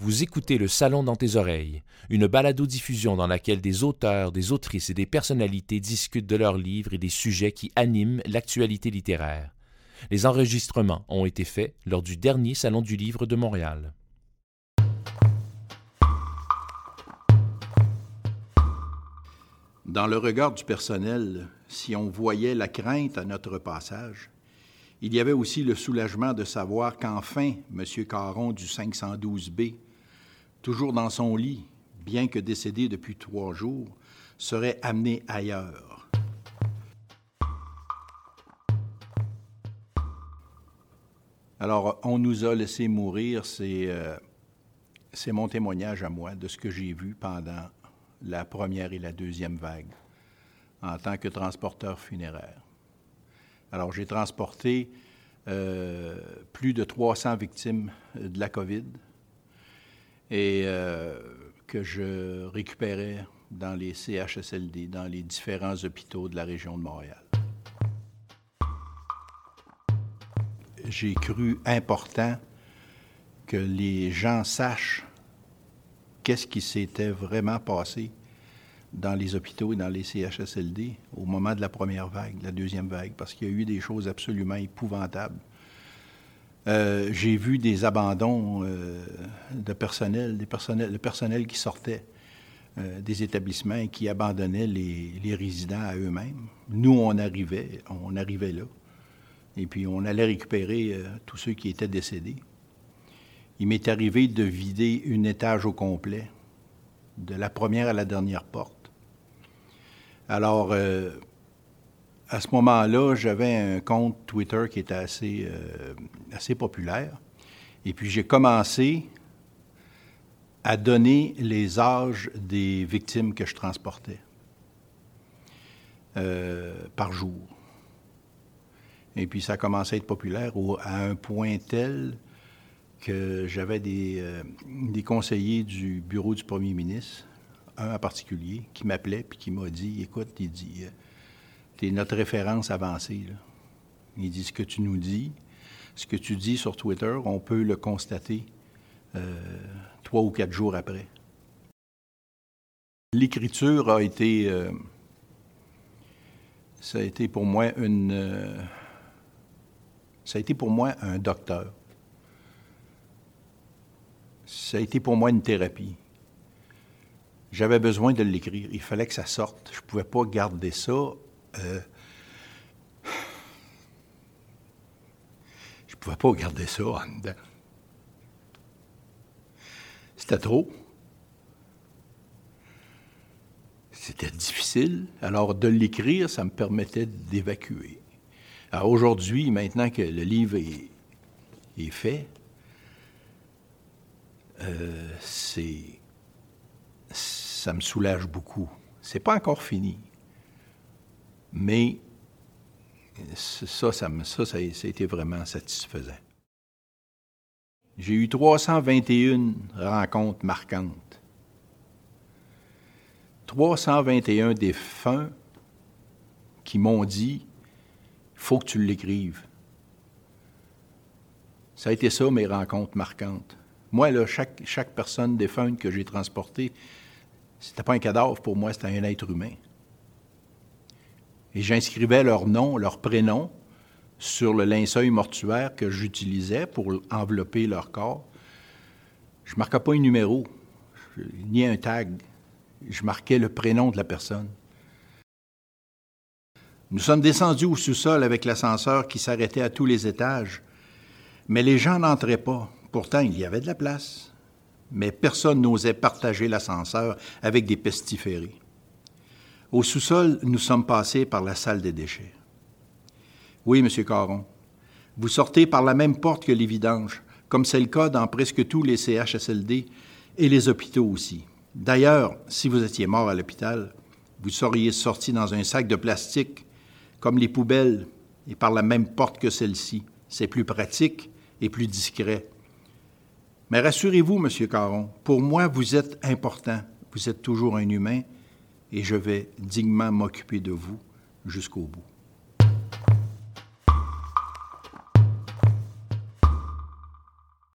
Vous écoutez Le Salon dans tes oreilles, une balado-diffusion dans laquelle des auteurs, des autrices et des personnalités discutent de leurs livres et des sujets qui animent l'actualité littéraire. Les enregistrements ont été faits lors du dernier Salon du Livre de Montréal. Dans le regard du personnel, si on voyait la crainte à notre passage, il y avait aussi le soulagement de savoir qu'enfin M. Caron du 512B toujours dans son lit, bien que décédé depuis trois jours, serait amené ailleurs. Alors, on nous a laissé mourir, euh, c'est mon témoignage à moi de ce que j'ai vu pendant la première et la deuxième vague en tant que transporteur funéraire. Alors, j'ai transporté euh, plus de 300 victimes de la COVID, et euh, que je récupérais dans les CHSLD, dans les différents hôpitaux de la région de Montréal. J'ai cru important que les gens sachent qu'est-ce qui s'était vraiment passé dans les hôpitaux et dans les CHSLD au moment de la première vague, la deuxième vague, parce qu'il y a eu des choses absolument épouvantables euh, j'ai vu des abandons euh, de personnel, des le personnel qui sortait euh, des établissements et qui abandonnait les, résidents à eux-mêmes. Nous, on arrivait, on arrivait là, et puis on allait récupérer tous ceux qui étaient décédés. Il m'est arrivé de vider un étage au complet, de la première à la dernière porte. Alors, à ce moment-là, j'avais un compte Twitter qui était assez, euh, assez populaire. Et puis j'ai commencé à donner les âges des victimes que je transportais euh, par jour. Et puis ça a commencé à être populaire à un point tel que j'avais des, euh, des conseillers du bureau du premier ministre, un en particulier, qui m'appelait puis qui m'a dit, écoute, il dit tu notre référence avancée. Il dit ce que tu nous dis, ce que tu dis sur Twitter, on peut le constater euh, trois ou quatre jours après. L'écriture a été, euh, ça a été pour moi une, euh, ça a été pour moi un docteur. Ça a été pour moi une thérapie. J'avais besoin de l'écrire. Il fallait que ça sorte. Je ne pouvais pas garder ça euh, je ne pouvais pas garder ça en dedans. C'était trop. C'était difficile. Alors, de l'écrire, ça me permettait d'évacuer. Alors, aujourd'hui, maintenant que le livre est, fait, euh, c'est, ça me soulage beaucoup. C'est pas encore fini. Mais ça, ça, ça, a été vraiment satisfaisant. J'ai eu 321 rencontres marquantes. 321 défunts qui m'ont dit faut que tu l'écrives. Ça a été ça, mes rencontres marquantes. Moi, là, chaque, chaque personne défunte que j'ai transportée, c'était pas un cadavre pour moi, c'était un être humain et j'inscrivais leur nom, leur prénom sur le linceul mortuaire que j'utilisais pour envelopper leur corps. Je ne marquais pas un numéro, ni un tag. Je marquais le prénom de la personne. Nous sommes descendus au sous-sol avec l'ascenseur qui s'arrêtait à tous les étages, mais les gens n'entraient pas. Pourtant, il y avait de la place. Mais personne n'osait partager l'ascenseur avec des pestiférés. Au sous-sol, nous sommes passés par la salle des déchets. Oui, Monsieur Caron, vous sortez par la même porte que les vidanges, comme c'est le cas dans presque tous les CHSLD et les hôpitaux aussi. D'ailleurs, si vous étiez mort à l'hôpital, vous seriez sorti dans un sac de plastique, comme les poubelles, et par la même porte que celle-ci. C'est plus pratique et plus discret. Mais rassurez-vous, Monsieur Caron, pour moi, vous êtes important. Vous êtes toujours un humain et je vais dignement m'occuper de vous jusqu'au bout.